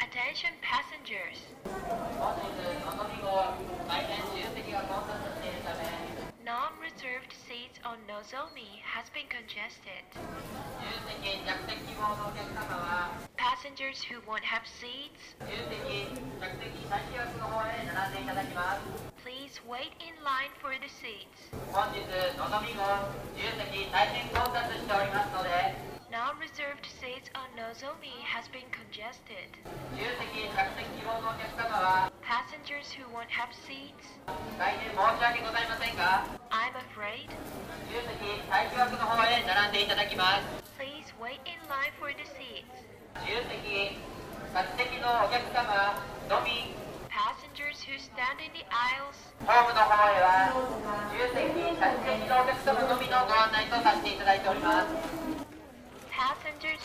Attention passengers. Non-reserved seats on Nozomi has been congested. Passengers who won't have seats, please wait in line for the seats. 本日のぞみ号自由席大変混雑しておりますので Non-reserved seats on Nozomi has been congested. 自由席着席希望のお客様は Passengers who won't have seats, 大変申し訳ございませんが I'm afraid, 自由席待機枠の方へ並んでいただきます please wait in line for the seats. 自由席着席のお客様のみ Passengers who stand in the aisles, ホームの方へは自由席着席のお客様のみのご案内とさせていただいております passengers ります。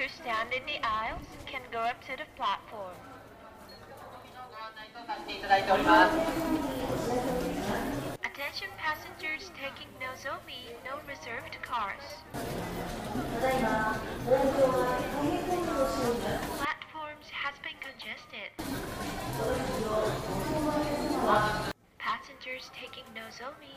who stand in the aisles can go up to the platform. Attention, passengers taking Nozomi, no reserved cars. Platforms has been congested. Passengers taking Nozomi,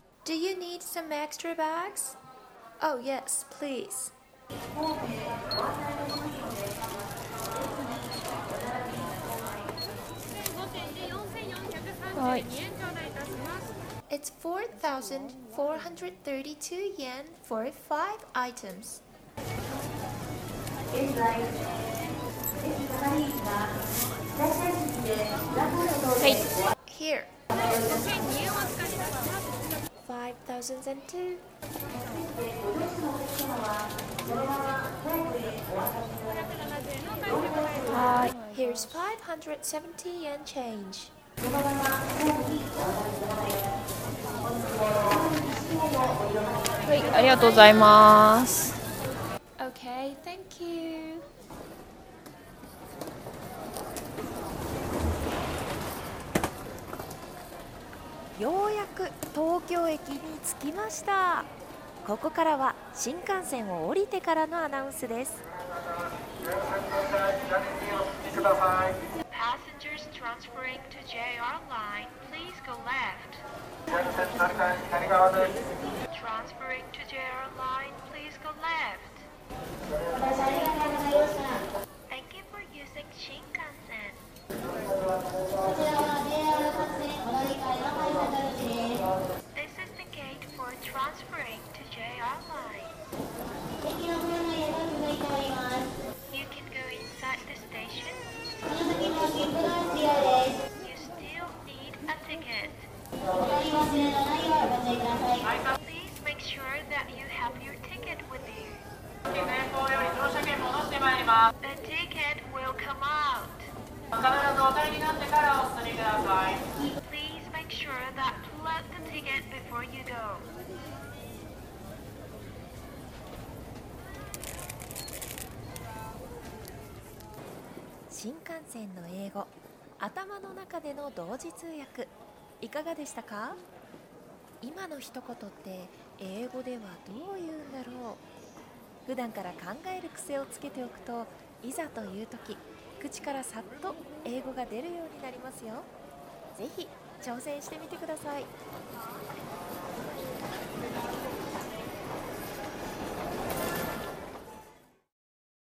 Some extra bags? Oh, yes, please. It's 4,432 yen for 5 items. Here. 2002. Uh, here's 570 yen change. Okay, thank you. ようやく東京駅に着きました。ここからは新幹線を降りてからのアナウンスです。Thank you. This is the gate for transferring to You can go inside the station. You still need a ticket. Please make sure that you have your ticket with you. The ticket will come out. Reading it before you go. 新幹線の英語頭の中での同時通訳いかがでしたか？今の一言って英語ではどう言うんだろう？普段から考える癖をつけておくといざという時口からさっと英語が出るようになりますよぜひ挑戦してみてください。